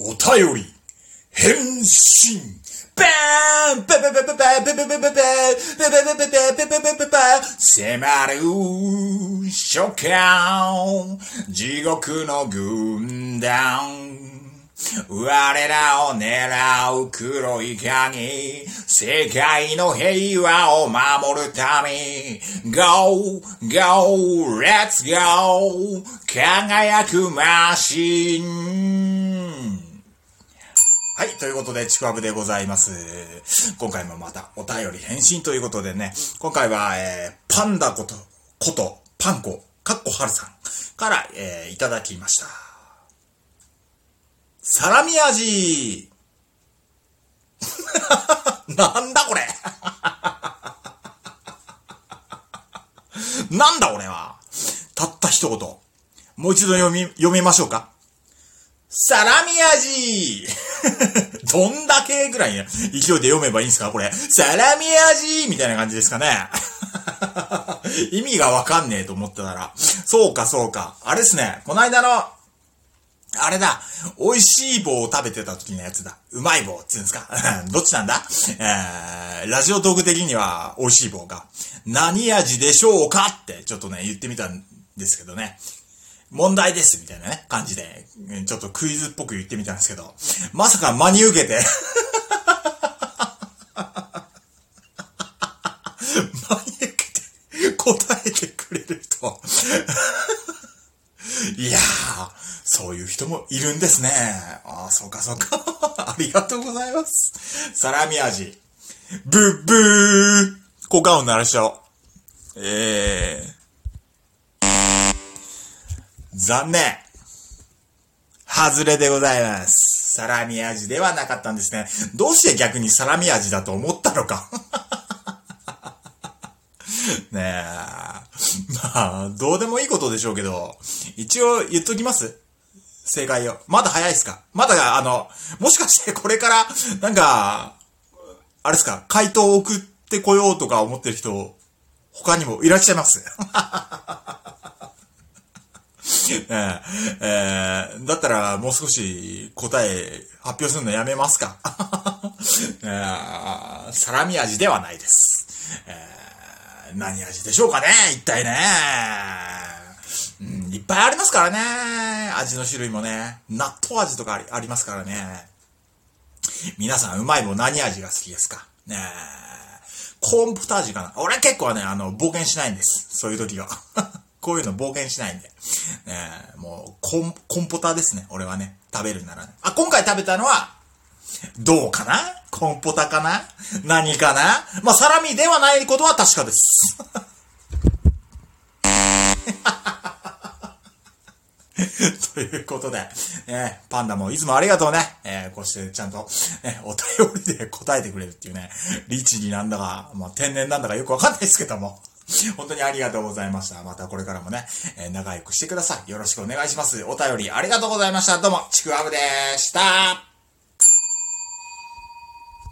お便り、返信。バーンバババババババババババババババババババ迫る初夏地獄の軍団我らを狙う黒い影世界の平和を守るため Go, go, let's go 輝くマシンはい。ということで、ちくわぶでございます。今回もまたお便り返信ということでね、今回は、えー、パンダこと、こと、パンコ、かっこはるさんから、えー、いただきました。サラミ味 なんだこれ なんだ俺はたった一言。もう一度読み、読みましょうか。サラミ味 どんだけぐらいね、勢いで読めばいいんですか？これ。サラミ味みたいな感じですかね。意味がわかんねえと思ってたら。そうか、そうか。あれですね。この間の、あれだ。美味しい棒を食べてた時のやつだ。うまい棒って言うんですか？どっちなんだ？えー、ラジオトーク的には美味しい棒が。何味でしょうか？ってちょっとね、言ってみたんですけどね。問題ですみたいなね、感じで、ちょっとクイズっぽく言ってみたんですけど、まさか真に受けて、真に受けて答えてくれる人。いやー、そういう人もいるんですね。ああ、そうかそうか。ありがとうございます。サラミ味。ブッブー効果音鳴らしちゃおう。えー。残念。外れでございます。サラミ味ではなかったんですね。どうして逆にサラミ味だと思ったのか。ねえ。まあ、どうでもいいことでしょうけど、一応言っときます正解を。まだ早いっすか？まだ、あの、もしかしてこれから、なんか、あれっすか？回答を送ってこようとか思ってる人、他にもいらっしゃいます。えーだったらもう少し答え発表するのやめますか、サラミ味ではないです。何味でしょうかね？一体ね、うん。いっぱいありますからね。味の種類もね。納豆味とかありありますからね。皆さんうまい棒何味が好きですか？ねえコーンポタージュかな俺結構ね、あの、冒険しないんです。そういう時は。こういうの冒険しないんで。ねえもう、コン、コンポタですね。俺はね。食べるならね。あ、今回食べたのは、どうかな？コンポタかな？何かな？まあ、サラミではないことは確かです。ということで、ね、パンダもいつもありがとうね。えーこうしてちゃんと、ね、お便りで答えてくれるっていうね、リチになんだか、まあ、天然なんだかよくわかんないですけども。本当にありがとうございました。またこれからもね、えー仲良くしてください。よろしくお願いします。お便りありがとうございました。どうも、ちくわぶでした。